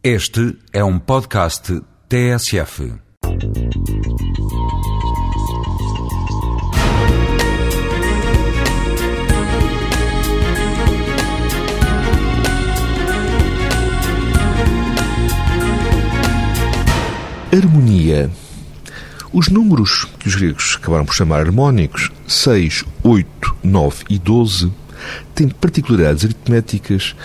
Este é um podcast TSF. Harmonia. Os números que os gregos acabaram por chamar harmónicos, 6, 8, 9 e 12, têm particularidades aritméticas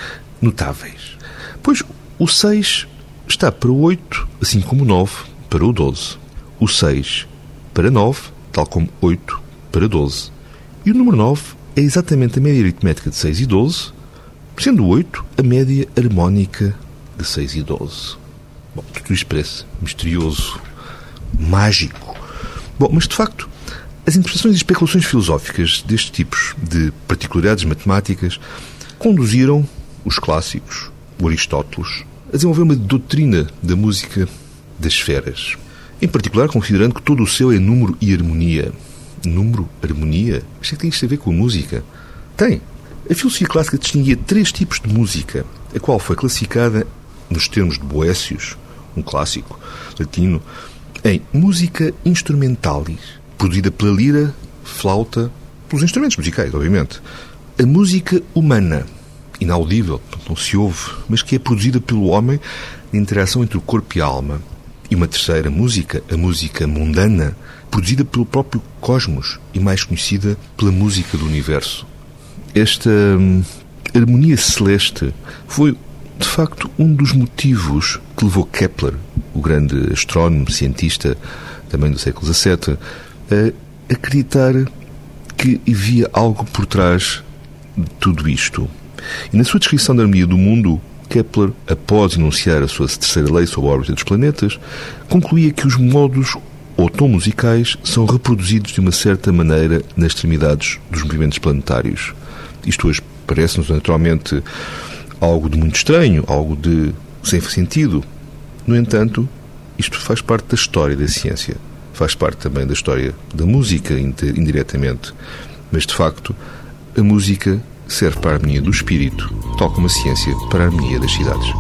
notáveis. Pois o 6 está para o 8, assim como o 9 para o 12. O 6 para 9, tal como 8 para 12. E o número 9 é exatamente a média aritmética de 6 e 12, sendo o 8 a média harmónica de 6 e 12. Bom, tudo isto parece misterioso, mágico. Bom, mas de facto, as interpretações e especulações filosóficas destes tipos de particularidades matemáticas conduziram os clássicos, o Aristóteles, a desenvolver uma doutrina da música das esferas. Em particular, considerando que todo o céu é número e harmonia. Número, harmonia? Mas o que tem isto a ver com a música? Tem. A filosofia clássica distinguia três tipos de música, a qual foi classificada nos termos de Boécios, um clássico latino, em música instrumentalis, produzida pela lira, flauta, pelos instrumentos musicais, obviamente. A música humana, inaudível, não se ouve, mas que é produzida pelo homem em interação entre o corpo e a alma. E uma terceira música, a música mundana, produzida pelo próprio cosmos e mais conhecida pela música do universo. Esta hum, harmonia celeste foi, de facto, um dos motivos que levou Kepler, o grande astrónomo, cientista também do século XVII, a acreditar que havia algo por trás de tudo isto. E na sua descrição da harmonia do mundo, Kepler, após enunciar a sua terceira lei sobre a órbita dos planetas, concluía que os modos ou tom musicais são reproduzidos de uma certa maneira nas extremidades dos movimentos planetários. Isto hoje parece-nos naturalmente algo de muito estranho, algo de sem sentido. No entanto, isto faz parte da história da ciência. Faz parte também da história da música, indiretamente. Mas, de facto, a música serve para a harmonia do espírito, tal como a ciência para a harmonia das cidades.